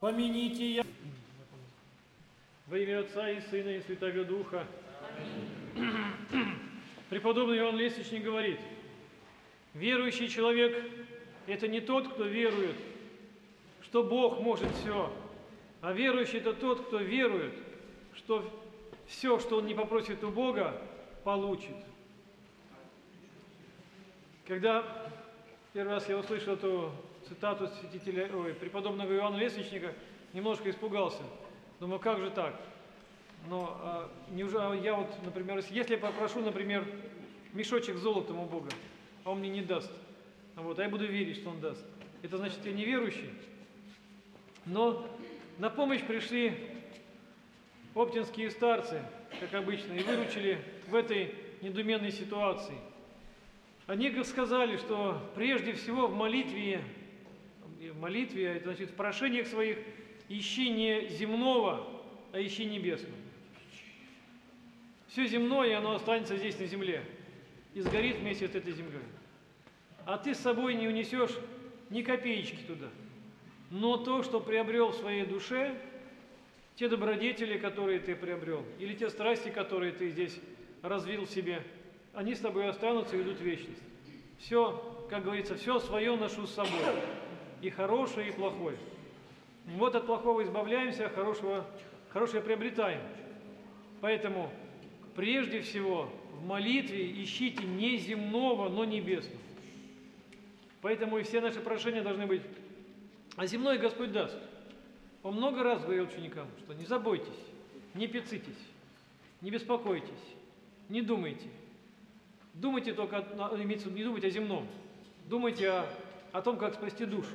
Помяните я. Во имя Отца и Сына и Святого Духа. Преподобный Иоанн Лестничник говорит, верующий человек – это не тот, кто верует, что Бог может все, а верующий – это тот, кто верует, что все, что он не попросит у Бога, получит. Когда первый раз я услышал эту цитату святителя, ой, преподобного Иоанна Лестничника, немножко испугался. Думаю, как же так? Но а, неужели я вот, например, если я попрошу, например, мешочек золотом у Бога, а он мне не даст, а вот, а я буду верить, что он даст. Это значит, я неверующий. Но на помощь пришли оптинские старцы, как обычно, и выручили в этой недуменной ситуации. Они сказали, что прежде всего в молитве в молитве, это значит в прошениях своих, ищи не земного, а ищи небесного. Все земное, оно останется здесь на земле и сгорит вместе с этой землей. А ты с собой не унесешь ни копеечки туда. Но то, что приобрел в своей душе, те добродетели, которые ты приобрел, или те страсти, которые ты здесь развил в себе, они с тобой останутся и идут в вечность. Все, как говорится, все свое ношу с собой и хорошее, и плохое. Вот от плохого избавляемся, а хорошего, хорошее приобретаем. Поэтому прежде всего в молитве ищите не земного, но небесного. Поэтому и все наши прошения должны быть, а земной Господь даст. Он много раз говорил ученикам, что не заботьтесь, не пецитесь, не беспокойтесь, не думайте. Думайте только, не думайте о земном, думайте о о том, как спасти душу.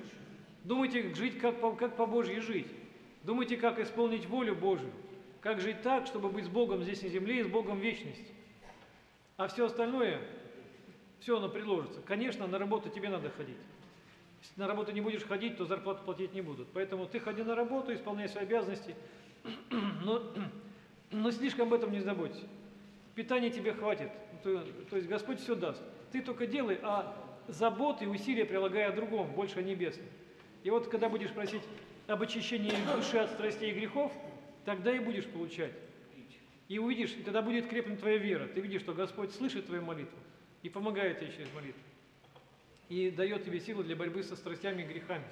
Думайте, жить как по, как по Божьей жить. Думайте, как исполнить волю Божию. Как жить так, чтобы быть с Богом здесь на земле и с Богом в вечности. А все остальное, все оно приложится. Конечно, на работу тебе надо ходить. Если на работу не будешь ходить, то зарплату платить не будут. Поэтому ты ходи на работу, исполняй свои обязанности, но, но слишком об этом не заботься. Питания тебе хватит, то, то есть Господь все даст. Ты только делай, а заботы и усилия прилагая о другом, больше о. И вот когда будешь просить об очищении души от страстей и грехов, тогда и будешь получать. И увидишь, и тогда будет крепнуть твоя вера. Ты видишь, что Господь слышит твою молитву и помогает тебе через молитву. И дает тебе силу для борьбы со страстями и грехами.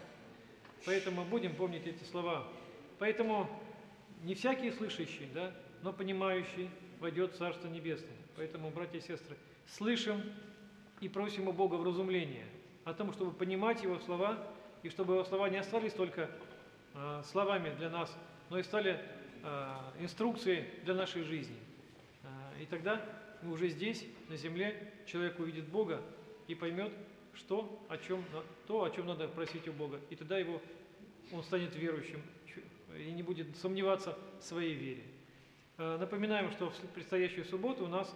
Поэтому будем помнить эти слова. Поэтому не всякий слышащий, да, но понимающий войдет в Царство Небесное. Поэтому, братья и сестры, слышим и просим у Бога вразумления о том, чтобы понимать Его слова, и чтобы Его слова не остались только э, словами для нас, но и стали э, инструкцией для нашей жизни. Э, и тогда мы уже здесь, на земле, человек увидит Бога и поймет, что, о чем, то, о чем надо просить у Бога. И тогда его, он станет верующим и не будет сомневаться в своей вере. Напоминаем, что в предстоящую субботу у нас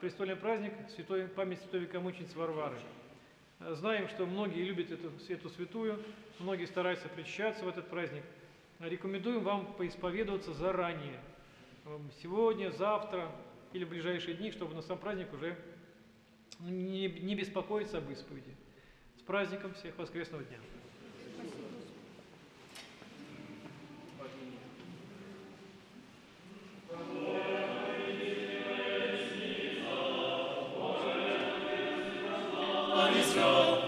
престольный праздник святой, память святой великомученицы Варвары. Э, знаем, что многие любят эту, эту святую, многие стараются причащаться в этот праздник. Рекомендуем вам поисповедоваться заранее, сегодня, завтра или в ближайшие дни, чтобы на сам праздник уже не, не беспокоиться об исповеди. С праздником всех воскресного дня! Спасибо. on Israel.